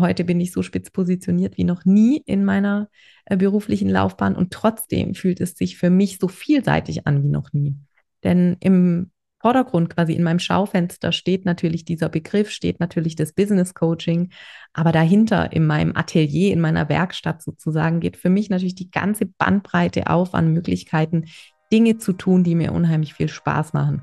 heute bin ich so spitz positioniert wie noch nie in meiner äh, beruflichen Laufbahn und trotzdem fühlt es sich für mich so vielseitig an wie noch nie. Denn im Vordergrund, quasi in meinem Schaufenster steht natürlich dieser Begriff, steht natürlich das Business Coaching, aber dahinter in meinem Atelier, in meiner Werkstatt sozusagen, geht für mich natürlich die ganze Bandbreite auf an Möglichkeiten, Dinge zu tun, die mir unheimlich viel Spaß machen.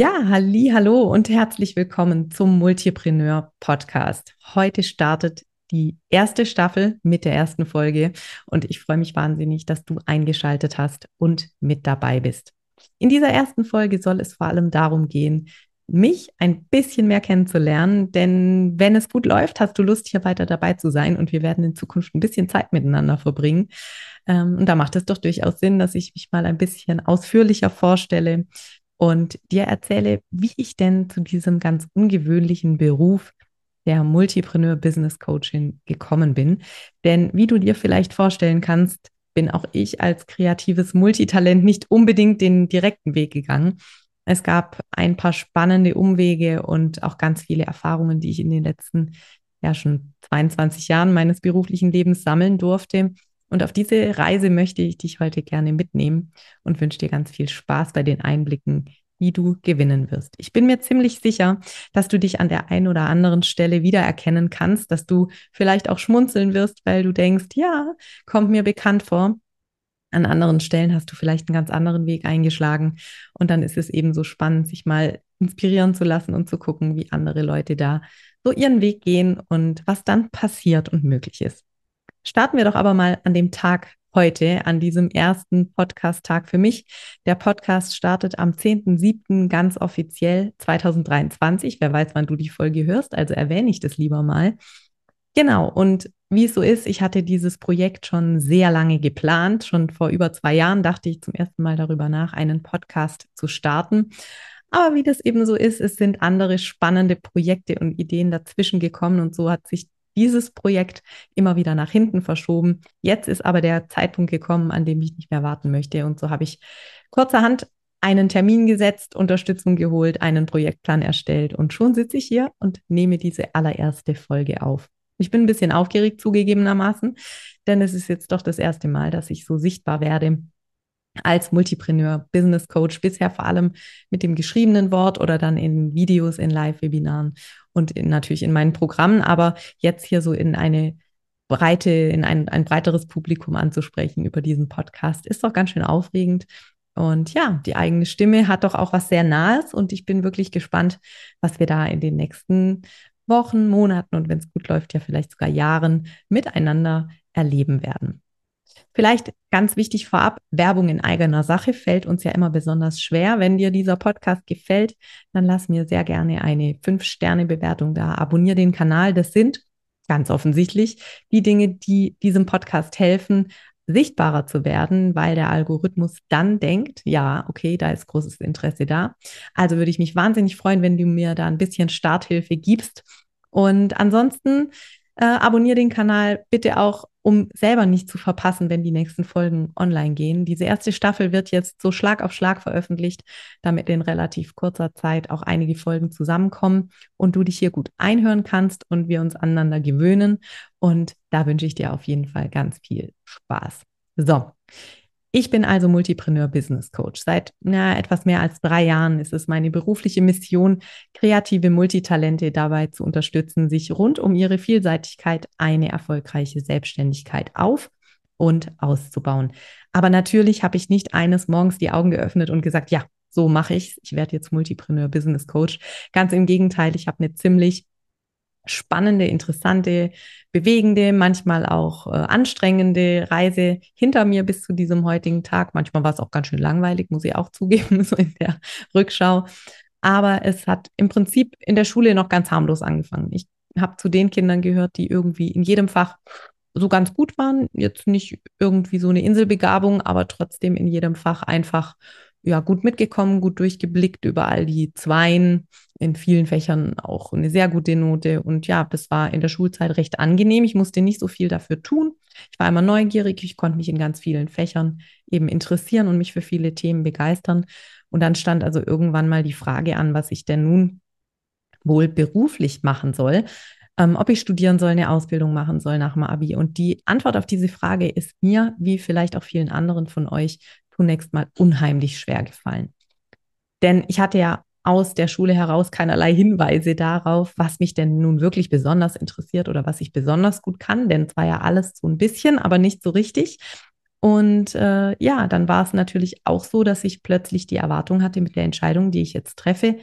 Ja, halli, hallo und herzlich willkommen zum Multipreneur Podcast. Heute startet die erste Staffel mit der ersten Folge und ich freue mich wahnsinnig, dass du eingeschaltet hast und mit dabei bist. In dieser ersten Folge soll es vor allem darum gehen, mich ein bisschen mehr kennenzulernen, denn wenn es gut läuft, hast du Lust, hier weiter dabei zu sein und wir werden in Zukunft ein bisschen Zeit miteinander verbringen. Ähm, und da macht es doch durchaus Sinn, dass ich mich mal ein bisschen ausführlicher vorstelle und dir erzähle, wie ich denn zu diesem ganz ungewöhnlichen Beruf der Multipreneur Business Coaching gekommen bin. Denn wie du dir vielleicht vorstellen kannst, bin auch ich als kreatives Multitalent nicht unbedingt den direkten Weg gegangen, es gab ein paar spannende Umwege und auch ganz viele Erfahrungen, die ich in den letzten, ja schon 22 Jahren meines beruflichen Lebens sammeln durfte. Und auf diese Reise möchte ich dich heute gerne mitnehmen und wünsche dir ganz viel Spaß bei den Einblicken, die du gewinnen wirst. Ich bin mir ziemlich sicher, dass du dich an der einen oder anderen Stelle wiedererkennen kannst, dass du vielleicht auch schmunzeln wirst, weil du denkst, ja, kommt mir bekannt vor. An anderen Stellen hast du vielleicht einen ganz anderen Weg eingeschlagen. Und dann ist es eben so spannend, sich mal inspirieren zu lassen und zu gucken, wie andere Leute da so ihren Weg gehen und was dann passiert und möglich ist. Starten wir doch aber mal an dem Tag heute, an diesem ersten Podcast-Tag für mich. Der Podcast startet am 10.07. ganz offiziell 2023. Wer weiß, wann du die Folge hörst, also erwähne ich das lieber mal. Genau, und wie es so ist, ich hatte dieses Projekt schon sehr lange geplant. Schon vor über zwei Jahren dachte ich zum ersten Mal darüber nach, einen Podcast zu starten. Aber wie das eben so ist, es sind andere spannende Projekte und Ideen dazwischen gekommen und so hat sich dieses Projekt immer wieder nach hinten verschoben. Jetzt ist aber der Zeitpunkt gekommen, an dem ich nicht mehr warten möchte. Und so habe ich kurzerhand einen Termin gesetzt, Unterstützung geholt, einen Projektplan erstellt und schon sitze ich hier und nehme diese allererste Folge auf. Ich bin ein bisschen aufgeregt zugegebenermaßen, denn es ist jetzt doch das erste Mal, dass ich so sichtbar werde als Multipreneur, Business Coach, bisher vor allem mit dem geschriebenen Wort oder dann in Videos, in Live-Webinaren und in, natürlich in meinen Programmen, aber jetzt hier so in eine breite, in ein, ein breiteres Publikum anzusprechen über diesen Podcast, ist doch ganz schön aufregend. Und ja, die eigene Stimme hat doch auch was sehr Nahes und ich bin wirklich gespannt, was wir da in den nächsten Wochen, Monaten und wenn es gut läuft, ja vielleicht sogar Jahren miteinander erleben werden. Vielleicht ganz wichtig vorab, Werbung in eigener Sache fällt uns ja immer besonders schwer. Wenn dir dieser Podcast gefällt, dann lass mir sehr gerne eine 5-Sterne-Bewertung da. Abonniere den Kanal. Das sind ganz offensichtlich die Dinge, die diesem Podcast helfen, sichtbarer zu werden, weil der Algorithmus dann denkt, ja, okay, da ist großes Interesse da. Also würde ich mich wahnsinnig freuen, wenn du mir da ein bisschen Starthilfe gibst. Und ansonsten äh, abonniere den Kanal bitte auch, um selber nicht zu verpassen, wenn die nächsten Folgen online gehen. Diese erste Staffel wird jetzt so Schlag auf Schlag veröffentlicht, damit in relativ kurzer Zeit auch einige Folgen zusammenkommen und du dich hier gut einhören kannst und wir uns aneinander gewöhnen. Und da wünsche ich dir auf jeden Fall ganz viel Spaß. So, ich bin also Multipreneur Business Coach. Seit na, etwas mehr als drei Jahren ist es meine berufliche Mission, kreative Multitalente dabei zu unterstützen, sich rund um ihre Vielseitigkeit eine erfolgreiche Selbstständigkeit auf und auszubauen. Aber natürlich habe ich nicht eines Morgens die Augen geöffnet und gesagt, ja, so mache ich es. Ich werde jetzt Multipreneur Business Coach. Ganz im Gegenteil, ich habe eine ziemlich spannende, interessante, bewegende, manchmal auch äh, anstrengende Reise hinter mir bis zu diesem heutigen Tag. Manchmal war es auch ganz schön langweilig, muss ich auch zugeben, so in der Rückschau. Aber es hat im Prinzip in der Schule noch ganz harmlos angefangen. Ich habe zu den Kindern gehört, die irgendwie in jedem Fach so ganz gut waren. Jetzt nicht irgendwie so eine Inselbegabung, aber trotzdem in jedem Fach einfach ja gut mitgekommen, gut durchgeblickt über all die Zweien, in vielen Fächern auch eine sehr gute Note. Und ja, das war in der Schulzeit recht angenehm. Ich musste nicht so viel dafür tun. Ich war immer neugierig, ich konnte mich in ganz vielen Fächern eben interessieren und mich für viele Themen begeistern. Und dann stand also irgendwann mal die Frage an, was ich denn nun wohl beruflich machen soll, ähm, ob ich studieren soll, eine Ausbildung machen soll nach dem Abi. Und die Antwort auf diese Frage ist mir, wie vielleicht auch vielen anderen von euch, zunächst mal unheimlich schwer gefallen. Denn ich hatte ja aus der Schule heraus keinerlei Hinweise darauf, was mich denn nun wirklich besonders interessiert oder was ich besonders gut kann, denn es war ja alles so ein bisschen, aber nicht so richtig. Und äh, ja, dann war es natürlich auch so, dass ich plötzlich die Erwartung hatte mit der Entscheidung, die ich jetzt treffe,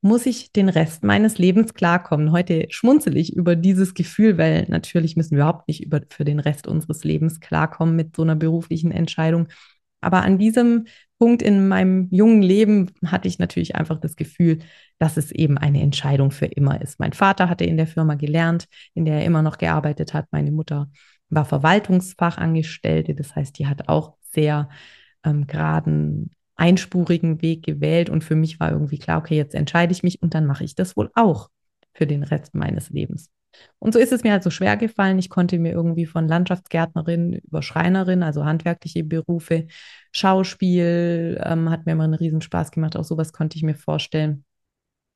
muss ich den Rest meines Lebens klarkommen. Heute schmunzel ich über dieses Gefühl, weil natürlich müssen wir überhaupt nicht über, für den Rest unseres Lebens klarkommen mit so einer beruflichen Entscheidung. Aber an diesem Punkt in meinem jungen Leben hatte ich natürlich einfach das Gefühl, dass es eben eine Entscheidung für immer ist. Mein Vater hatte in der Firma gelernt, in der er immer noch gearbeitet hat. Meine Mutter war Verwaltungsfachangestellte, das heißt, die hat auch sehr ähm, geraden, einspurigen Weg gewählt. Und für mich war irgendwie klar, okay, jetzt entscheide ich mich und dann mache ich das wohl auch für den Rest meines Lebens. Und so ist es mir halt so schwer gefallen. Ich konnte mir irgendwie von Landschaftsgärtnerin über Schreinerin, also handwerkliche Berufe, Schauspiel, ähm, hat mir immer einen Riesenspaß gemacht. Auch sowas konnte ich mir vorstellen.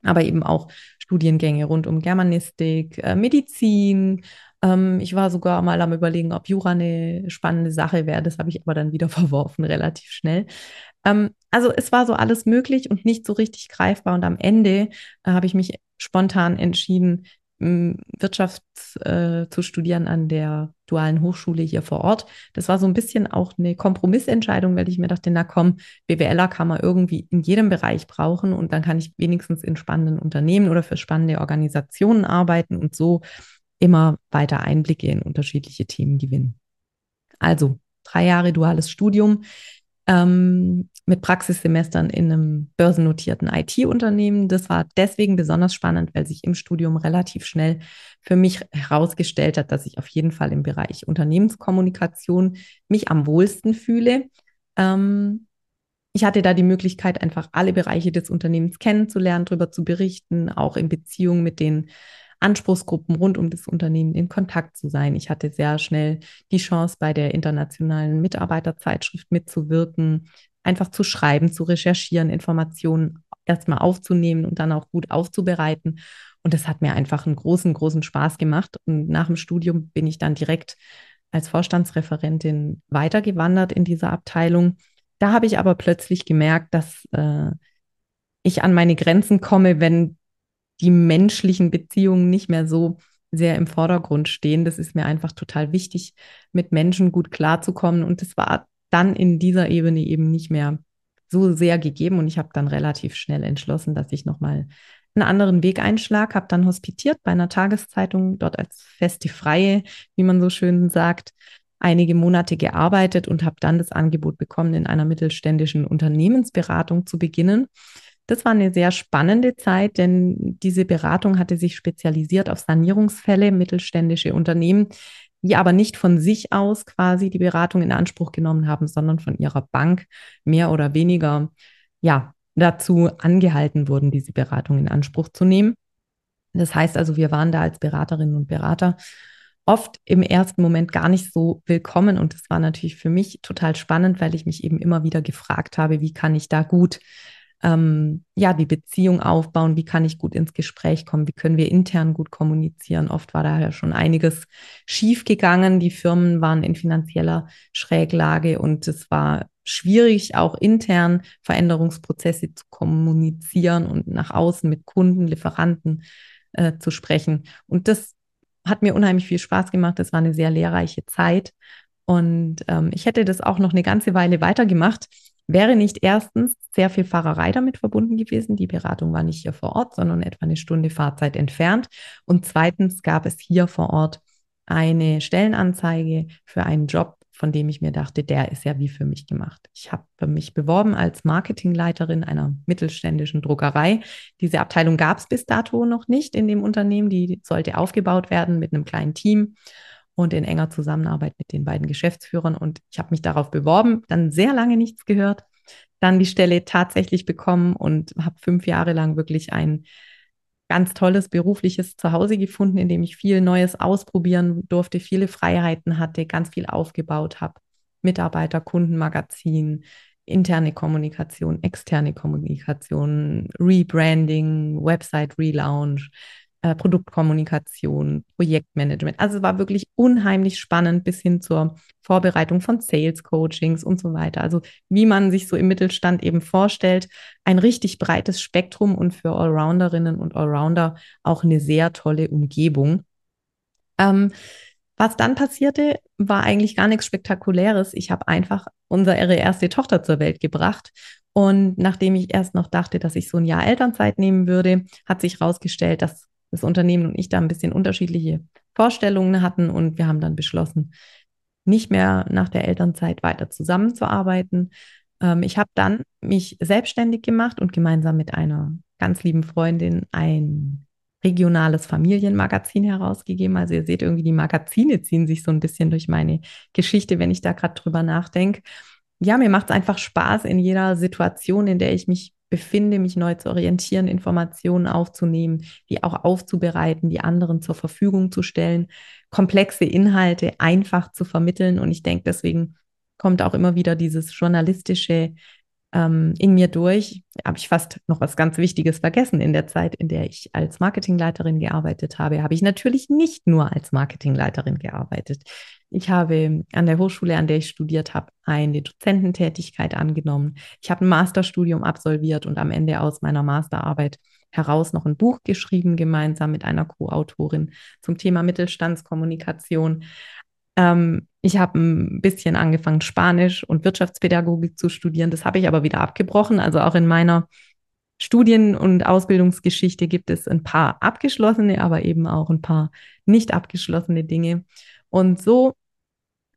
Aber eben auch Studiengänge rund um Germanistik, äh, Medizin. Ähm, ich war sogar mal am Überlegen, ob Jura eine spannende Sache wäre. Das habe ich aber dann wieder verworfen, relativ schnell. Ähm, also es war so alles möglich und nicht so richtig greifbar. Und am Ende äh, habe ich mich spontan entschieden, Wirtschaft äh, zu studieren an der dualen Hochschule hier vor Ort. Das war so ein bisschen auch eine Kompromissentscheidung, weil ich mir dachte, na komm, BWLer kann man irgendwie in jedem Bereich brauchen und dann kann ich wenigstens in spannenden Unternehmen oder für spannende Organisationen arbeiten und so immer weiter Einblicke in unterschiedliche Themen gewinnen. Also drei Jahre duales Studium ähm, mit Praxissemestern in einem börsennotierten IT-Unternehmen. Das war deswegen besonders spannend, weil sich im Studium relativ schnell für mich herausgestellt hat, dass ich auf jeden Fall im Bereich Unternehmenskommunikation mich am wohlsten fühle. Ähm, ich hatte da die Möglichkeit, einfach alle Bereiche des Unternehmens kennenzulernen, darüber zu berichten, auch in Beziehung mit den Anspruchsgruppen rund um das Unternehmen in Kontakt zu sein. Ich hatte sehr schnell die Chance, bei der internationalen Mitarbeiterzeitschrift mitzuwirken, einfach zu schreiben, zu recherchieren, Informationen erstmal aufzunehmen und dann auch gut aufzubereiten. Und das hat mir einfach einen großen, großen Spaß gemacht. Und nach dem Studium bin ich dann direkt als Vorstandsreferentin weitergewandert in dieser Abteilung. Da habe ich aber plötzlich gemerkt, dass äh, ich an meine Grenzen komme, wenn die menschlichen Beziehungen nicht mehr so sehr im Vordergrund stehen. Das ist mir einfach total wichtig, mit Menschen gut klarzukommen. Und das war dann in dieser Ebene eben nicht mehr so sehr gegeben. Und ich habe dann relativ schnell entschlossen, dass ich nochmal einen anderen Weg einschlag, habe dann hospitiert bei einer Tageszeitung, dort als feste Freie, wie man so schön sagt, einige Monate gearbeitet und habe dann das Angebot bekommen, in einer mittelständischen Unternehmensberatung zu beginnen. Das war eine sehr spannende Zeit, denn diese Beratung hatte sich spezialisiert auf Sanierungsfälle, mittelständische Unternehmen, die aber nicht von sich aus quasi die Beratung in Anspruch genommen haben, sondern von ihrer Bank mehr oder weniger, ja, dazu angehalten wurden, diese Beratung in Anspruch zu nehmen. Das heißt also, wir waren da als Beraterinnen und Berater oft im ersten Moment gar nicht so willkommen. Und das war natürlich für mich total spannend, weil ich mich eben immer wieder gefragt habe, wie kann ich da gut ähm, ja, die Beziehung aufbauen, wie kann ich gut ins Gespräch kommen, wie können wir intern gut kommunizieren. Oft war da ja schon einiges schiefgegangen. Die Firmen waren in finanzieller Schräglage und es war schwierig, auch intern Veränderungsprozesse zu kommunizieren und nach außen mit Kunden, Lieferanten äh, zu sprechen. Und das hat mir unheimlich viel Spaß gemacht. Das war eine sehr lehrreiche Zeit. Und ähm, ich hätte das auch noch eine ganze Weile weitergemacht wäre nicht erstens sehr viel Fahrerei damit verbunden gewesen. Die Beratung war nicht hier vor Ort, sondern etwa eine Stunde Fahrzeit entfernt. Und zweitens gab es hier vor Ort eine Stellenanzeige für einen Job, von dem ich mir dachte, der ist ja wie für mich gemacht. Ich habe mich beworben als Marketingleiterin einer mittelständischen Druckerei. Diese Abteilung gab es bis dato noch nicht in dem Unternehmen. Die sollte aufgebaut werden mit einem kleinen Team. Und in enger Zusammenarbeit mit den beiden Geschäftsführern. Und ich habe mich darauf beworben, dann sehr lange nichts gehört, dann die Stelle tatsächlich bekommen und habe fünf Jahre lang wirklich ein ganz tolles berufliches Zuhause gefunden, in dem ich viel Neues ausprobieren durfte, viele Freiheiten hatte, ganz viel aufgebaut habe. Mitarbeiter, Kundenmagazin, interne Kommunikation, externe Kommunikation, Rebranding, Website Relaunch, äh, Produktkommunikation, Projektmanagement. Also es war wirklich unheimlich spannend bis hin zur Vorbereitung von Sales Coachings und so weiter. Also wie man sich so im Mittelstand eben vorstellt, ein richtig breites Spektrum und für Allrounderinnen und Allrounder auch eine sehr tolle Umgebung. Ähm, was dann passierte, war eigentlich gar nichts Spektakuläres. Ich habe einfach unsere erste Tochter zur Welt gebracht. Und nachdem ich erst noch dachte, dass ich so ein Jahr Elternzeit nehmen würde, hat sich herausgestellt, dass das Unternehmen und ich da ein bisschen unterschiedliche Vorstellungen hatten. Und wir haben dann beschlossen, nicht mehr nach der Elternzeit weiter zusammenzuarbeiten. Ähm, ich habe dann mich selbstständig gemacht und gemeinsam mit einer ganz lieben Freundin ein regionales Familienmagazin herausgegeben. Also ihr seht irgendwie, die Magazine ziehen sich so ein bisschen durch meine Geschichte, wenn ich da gerade drüber nachdenke. Ja, mir macht es einfach Spaß in jeder Situation, in der ich mich befinde, mich neu zu orientieren, Informationen aufzunehmen, die auch aufzubereiten, die anderen zur Verfügung zu stellen, komplexe Inhalte einfach zu vermitteln. Und ich denke, deswegen kommt auch immer wieder dieses journalistische ähm, in mir durch. Habe ich fast noch was ganz Wichtiges vergessen in der Zeit, in der ich als Marketingleiterin gearbeitet habe. Habe ich natürlich nicht nur als Marketingleiterin gearbeitet. Ich habe an der Hochschule, an der ich studiert habe, eine Dozententätigkeit angenommen. Ich habe ein Masterstudium absolviert und am Ende aus meiner Masterarbeit heraus noch ein Buch geschrieben, gemeinsam mit einer Co-Autorin zum Thema Mittelstandskommunikation. Ähm, ich habe ein bisschen angefangen, Spanisch und Wirtschaftspädagogik zu studieren. Das habe ich aber wieder abgebrochen. Also auch in meiner Studien- und Ausbildungsgeschichte gibt es ein paar abgeschlossene, aber eben auch ein paar nicht abgeschlossene Dinge. Und so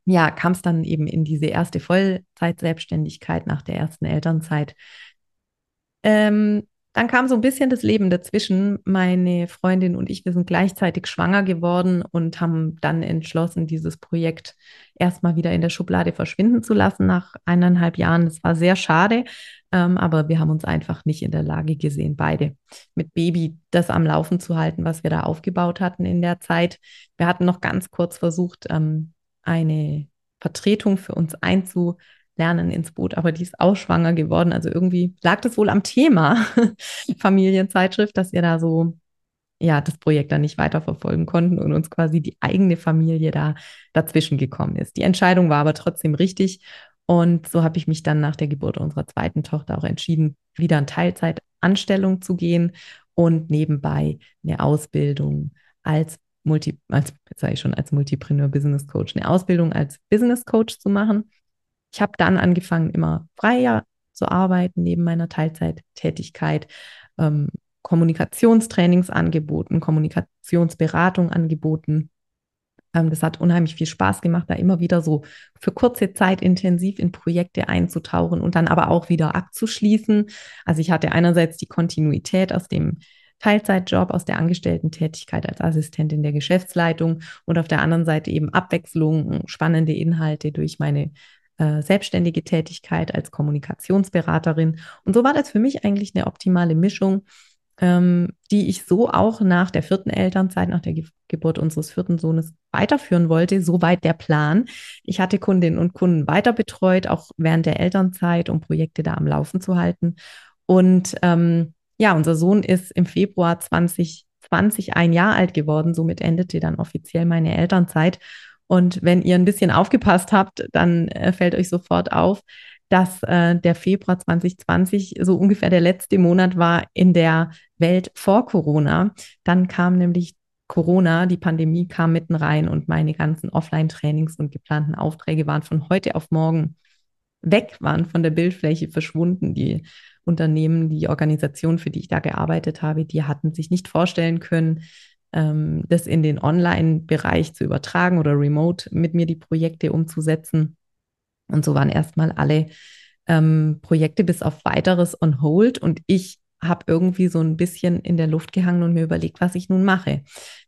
ja, kam es dann eben in diese erste Vollzeitselbstständigkeit nach der ersten Elternzeit. Ähm, dann kam so ein bisschen das Leben dazwischen. Meine Freundin und ich, wir sind gleichzeitig schwanger geworden und haben dann entschlossen, dieses Projekt erstmal wieder in der Schublade verschwinden zu lassen nach eineinhalb Jahren. Das war sehr schade, ähm, aber wir haben uns einfach nicht in der Lage gesehen, beide mit Baby das am Laufen zu halten, was wir da aufgebaut hatten in der Zeit. Wir hatten noch ganz kurz versucht, ähm, eine Vertretung für uns einzu Lernen ins Boot, aber die ist auch schwanger geworden. Also irgendwie lag das wohl am Thema Familienzeitschrift, dass wir da so, ja, das Projekt dann nicht weiterverfolgen konnten und uns quasi die eigene Familie da dazwischen gekommen ist. Die Entscheidung war aber trotzdem richtig. Und so habe ich mich dann nach der Geburt unserer zweiten Tochter auch entschieden, wieder in Teilzeitanstellung zu gehen und nebenbei eine Ausbildung als Multi, als, sage ich schon, als Multipreneur Business Coach, eine Ausbildung als Business Coach zu machen ich habe dann angefangen, immer freier zu arbeiten neben meiner Teilzeittätigkeit, ähm, Kommunikationstrainings angeboten, Kommunikationsberatung angeboten. Ähm, das hat unheimlich viel Spaß gemacht, da immer wieder so für kurze Zeit intensiv in Projekte einzutauchen und dann aber auch wieder abzuschließen. Also ich hatte einerseits die Kontinuität aus dem Teilzeitjob aus der Angestellten-Tätigkeit als Assistentin der Geschäftsleitung und auf der anderen Seite eben Abwechslung, spannende Inhalte durch meine äh, selbstständige Tätigkeit als Kommunikationsberaterin. Und so war das für mich eigentlich eine optimale Mischung, ähm, die ich so auch nach der vierten Elternzeit, nach der Ge Geburt unseres vierten Sohnes weiterführen wollte. Soweit der Plan. Ich hatte Kundinnen und Kunden weiter betreut, auch während der Elternzeit, um Projekte da am Laufen zu halten. Und ähm, ja, unser Sohn ist im Februar 2020 ein Jahr alt geworden. Somit endete dann offiziell meine Elternzeit. Und wenn ihr ein bisschen aufgepasst habt, dann äh, fällt euch sofort auf, dass äh, der Februar 2020 so ungefähr der letzte Monat war in der Welt vor Corona. Dann kam nämlich Corona, die Pandemie kam mitten rein und meine ganzen Offline-Trainings und geplanten Aufträge waren von heute auf morgen weg, waren von der Bildfläche verschwunden. Die Unternehmen, die Organisation, für die ich da gearbeitet habe, die hatten sich nicht vorstellen können, ähm, das in den Online-Bereich zu übertragen oder remote mit mir die Projekte umzusetzen. Und so waren erstmal alle ähm, Projekte bis auf weiteres on hold und ich habe irgendwie so ein bisschen in der Luft gehangen und mir überlegt, was ich nun mache.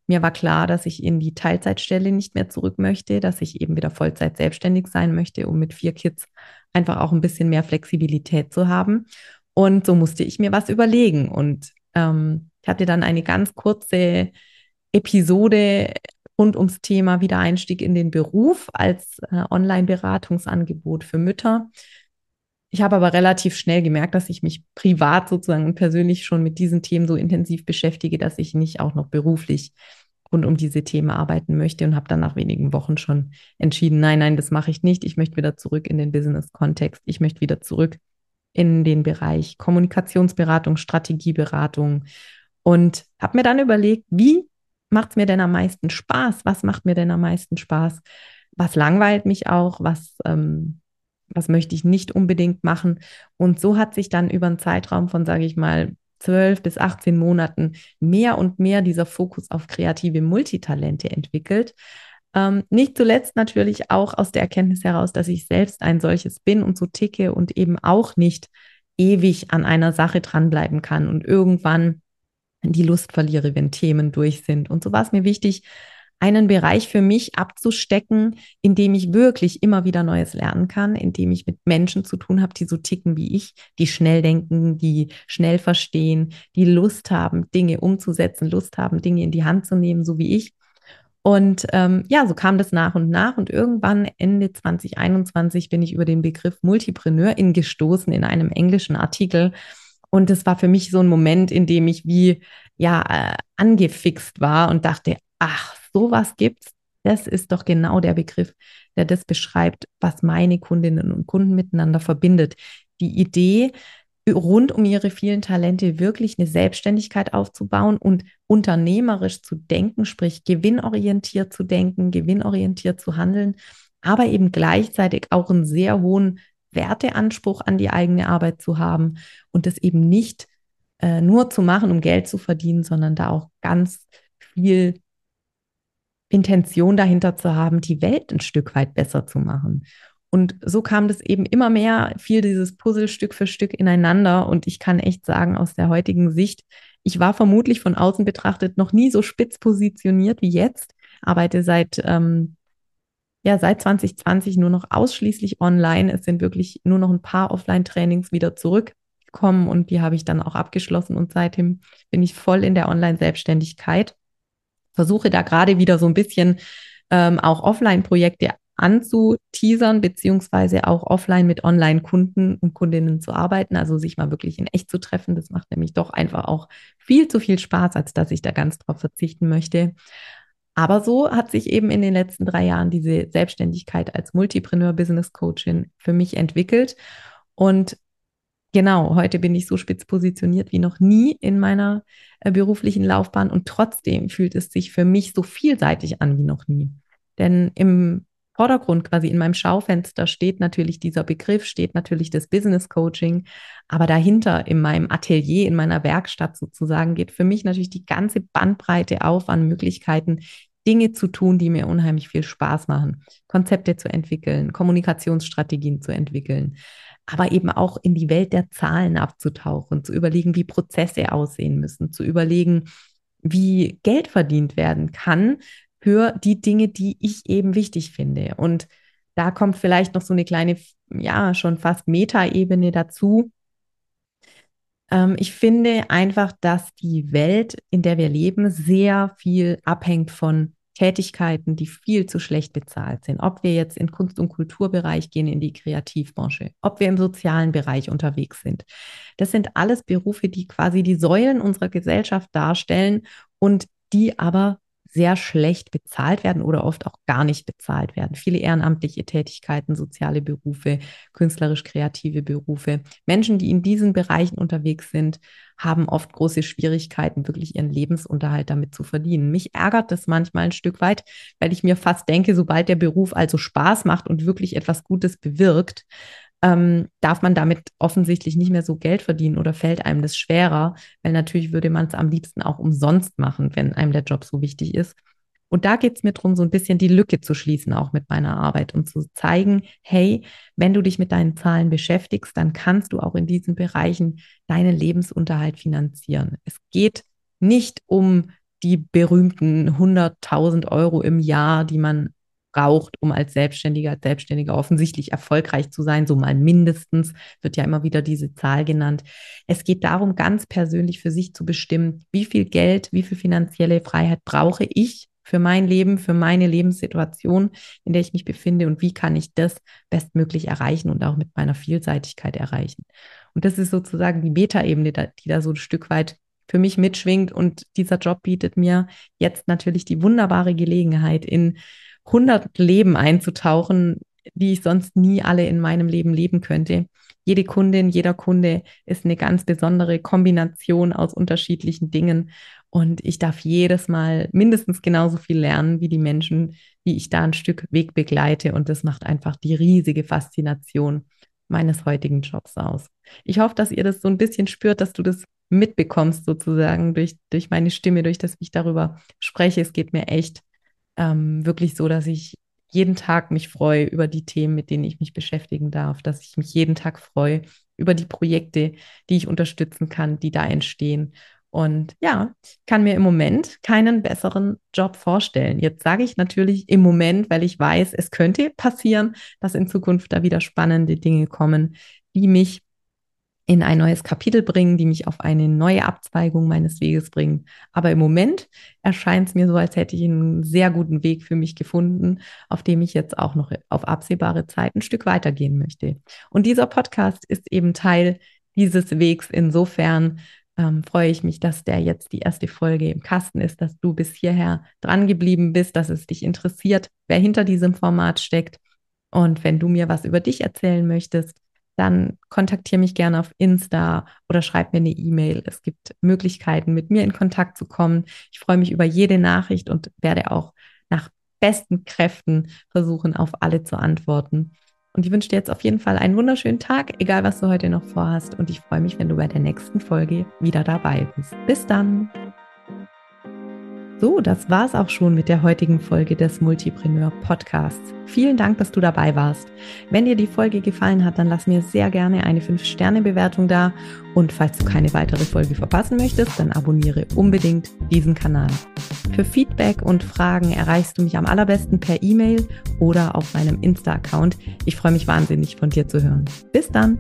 Mir war klar, dass ich in die Teilzeitstelle nicht mehr zurück möchte, dass ich eben wieder Vollzeit selbstständig sein möchte, um mit vier Kids einfach auch ein bisschen mehr Flexibilität zu haben. Und so musste ich mir was überlegen. Und ähm, ich hatte dann eine ganz kurze Episode rund ums Thema Wiedereinstieg in den Beruf als äh, Online-Beratungsangebot für Mütter. Ich habe aber relativ schnell gemerkt, dass ich mich privat sozusagen und persönlich schon mit diesen Themen so intensiv beschäftige, dass ich nicht auch noch beruflich rund um diese Themen arbeiten möchte und habe dann nach wenigen Wochen schon entschieden, nein, nein, das mache ich nicht. Ich möchte wieder zurück in den Business-Kontext. Ich möchte wieder zurück in den Bereich Kommunikationsberatung, Strategieberatung und habe mir dann überlegt, wie macht es mir denn am meisten Spaß? Was macht mir denn am meisten Spaß? Was langweilt mich auch? Was, ähm, was möchte ich nicht unbedingt machen? Und so hat sich dann über einen Zeitraum von, sage ich mal, 12 bis 18 Monaten mehr und mehr dieser Fokus auf kreative Multitalente entwickelt. Ähm, nicht zuletzt natürlich auch aus der Erkenntnis heraus, dass ich selbst ein solches bin und so ticke und eben auch nicht ewig an einer Sache dranbleiben kann und irgendwann die Lust verliere, wenn Themen durch sind. Und so war es mir wichtig, einen Bereich für mich abzustecken, in dem ich wirklich immer wieder Neues lernen kann, in dem ich mit Menschen zu tun habe, die so ticken wie ich, die schnell denken, die schnell verstehen, die Lust haben, Dinge umzusetzen, Lust haben, Dinge in die Hand zu nehmen, so wie ich. Und ähm, ja, so kam das nach und nach. Und irgendwann Ende 2021 bin ich über den Begriff Multipreneurin gestoßen in einem englischen Artikel. Und das war für mich so ein Moment, in dem ich wie ja äh, angefixt war und dachte, ach, sowas gibt's. Das ist doch genau der Begriff, der das beschreibt, was meine Kundinnen und Kunden miteinander verbindet. Die Idee, rund um ihre vielen Talente wirklich eine Selbstständigkeit aufzubauen und unternehmerisch zu denken, sprich gewinnorientiert zu denken, gewinnorientiert zu handeln, aber eben gleichzeitig auch einen sehr hohen Werteanspruch an die eigene Arbeit zu haben und das eben nicht äh, nur zu machen, um Geld zu verdienen, sondern da auch ganz viel Intention dahinter zu haben, die Welt ein Stück weit besser zu machen. Und so kam das eben immer mehr, fiel dieses Puzzle Stück für Stück ineinander. Und ich kann echt sagen, aus der heutigen Sicht, ich war vermutlich von außen betrachtet noch nie so spitz positioniert wie jetzt, arbeite seit, ähm, ja, seit 2020 nur noch ausschließlich online. Es sind wirklich nur noch ein paar Offline-Trainings wieder zurückgekommen und die habe ich dann auch abgeschlossen. Und seitdem bin ich voll in der Online-Selbstständigkeit versuche da gerade wieder so ein bisschen ähm, auch Offline-Projekte anzuteasern, beziehungsweise auch offline mit Online-Kunden und Kundinnen zu arbeiten, also sich mal wirklich in echt zu treffen. Das macht nämlich doch einfach auch viel zu viel Spaß, als dass ich da ganz drauf verzichten möchte. Aber so hat sich eben in den letzten drei Jahren diese Selbstständigkeit als Multipreneur Business Coachin für mich entwickelt. Und Genau, heute bin ich so spitz positioniert wie noch nie in meiner äh, beruflichen Laufbahn und trotzdem fühlt es sich für mich so vielseitig an wie noch nie. Denn im Vordergrund, quasi in meinem Schaufenster, steht natürlich dieser Begriff, steht natürlich das Business Coaching, aber dahinter in meinem Atelier, in meiner Werkstatt sozusagen, geht für mich natürlich die ganze Bandbreite auf an Möglichkeiten, Dinge zu tun, die mir unheimlich viel Spaß machen, Konzepte zu entwickeln, Kommunikationsstrategien zu entwickeln, aber eben auch in die Welt der Zahlen abzutauchen, zu überlegen, wie Prozesse aussehen müssen, zu überlegen, wie Geld verdient werden kann für die Dinge, die ich eben wichtig finde. Und da kommt vielleicht noch so eine kleine, ja, schon fast Metaebene dazu. Ähm, ich finde einfach, dass die Welt, in der wir leben, sehr viel abhängt von Tätigkeiten, die viel zu schlecht bezahlt sind. Ob wir jetzt in Kunst- und Kulturbereich gehen, in die Kreativbranche, ob wir im sozialen Bereich unterwegs sind. Das sind alles Berufe, die quasi die Säulen unserer Gesellschaft darstellen und die aber sehr schlecht bezahlt werden oder oft auch gar nicht bezahlt werden. Viele ehrenamtliche Tätigkeiten, soziale Berufe, künstlerisch-kreative Berufe. Menschen, die in diesen Bereichen unterwegs sind, haben oft große Schwierigkeiten, wirklich ihren Lebensunterhalt damit zu verdienen. Mich ärgert das manchmal ein Stück weit, weil ich mir fast denke, sobald der Beruf also Spaß macht und wirklich etwas Gutes bewirkt, ähm, darf man damit offensichtlich nicht mehr so Geld verdienen oder fällt einem das schwerer, weil natürlich würde man es am liebsten auch umsonst machen, wenn einem der Job so wichtig ist. Und da geht es mir darum, so ein bisschen die Lücke zu schließen, auch mit meiner Arbeit und zu zeigen, hey, wenn du dich mit deinen Zahlen beschäftigst, dann kannst du auch in diesen Bereichen deinen Lebensunterhalt finanzieren. Es geht nicht um die berühmten 100.000 Euro im Jahr, die man braucht, um als Selbstständiger, als Selbstständiger offensichtlich erfolgreich zu sein, so mal mindestens, wird ja immer wieder diese Zahl genannt. Es geht darum, ganz persönlich für sich zu bestimmen, wie viel Geld, wie viel finanzielle Freiheit brauche ich für mein Leben, für meine Lebenssituation, in der ich mich befinde und wie kann ich das bestmöglich erreichen und auch mit meiner Vielseitigkeit erreichen. Und das ist sozusagen die Metaebene, die da so ein Stück weit für mich mitschwingt. Und dieser Job bietet mir jetzt natürlich die wunderbare Gelegenheit, in 100 Leben einzutauchen, die ich sonst nie alle in meinem Leben leben könnte. Jede Kundin, jeder Kunde ist eine ganz besondere Kombination aus unterschiedlichen Dingen. Und ich darf jedes Mal mindestens genauso viel lernen wie die Menschen, die ich da ein Stück Weg begleite. Und das macht einfach die riesige Faszination meines heutigen Jobs aus. Ich hoffe, dass ihr das so ein bisschen spürt, dass du das mitbekommst, sozusagen durch, durch meine Stimme, durch das, ich darüber spreche. Es geht mir echt ähm, wirklich so, dass ich jeden Tag mich freue über die Themen, mit denen ich mich beschäftigen darf, dass ich mich jeden Tag freue über die Projekte, die ich unterstützen kann, die da entstehen. Und ja, kann mir im Moment keinen besseren Job vorstellen. Jetzt sage ich natürlich im Moment, weil ich weiß, es könnte passieren, dass in Zukunft da wieder spannende Dinge kommen, die mich in ein neues Kapitel bringen, die mich auf eine neue Abzweigung meines Weges bringen. Aber im Moment erscheint es mir so, als hätte ich einen sehr guten Weg für mich gefunden, auf dem ich jetzt auch noch auf absehbare Zeit ein Stück weitergehen möchte. Und dieser Podcast ist eben Teil dieses Wegs. Insofern ähm, freue ich mich, dass der jetzt die erste Folge im Kasten ist, dass du bis hierher dran geblieben bist, dass es dich interessiert, wer hinter diesem Format steckt. Und wenn du mir was über dich erzählen möchtest, dann kontaktiere mich gerne auf Insta oder schreib mir eine E-Mail. Es gibt Möglichkeiten, mit mir in Kontakt zu kommen. Ich freue mich über jede Nachricht und werde auch nach besten Kräften versuchen, auf alle zu antworten. Und ich wünsche dir jetzt auf jeden Fall einen wunderschönen Tag, egal was du heute noch vorhast. Und ich freue mich, wenn du bei der nächsten Folge wieder dabei bist. Bis dann! So, das war's auch schon mit der heutigen Folge des Multipreneur Podcasts. Vielen Dank, dass du dabei warst. Wenn dir die Folge gefallen hat, dann lass mir sehr gerne eine 5-Sterne-Bewertung da. Und falls du keine weitere Folge verpassen möchtest, dann abonniere unbedingt diesen Kanal. Für Feedback und Fragen erreichst du mich am allerbesten per E-Mail oder auf meinem Insta-Account. Ich freue mich wahnsinnig von dir zu hören. Bis dann!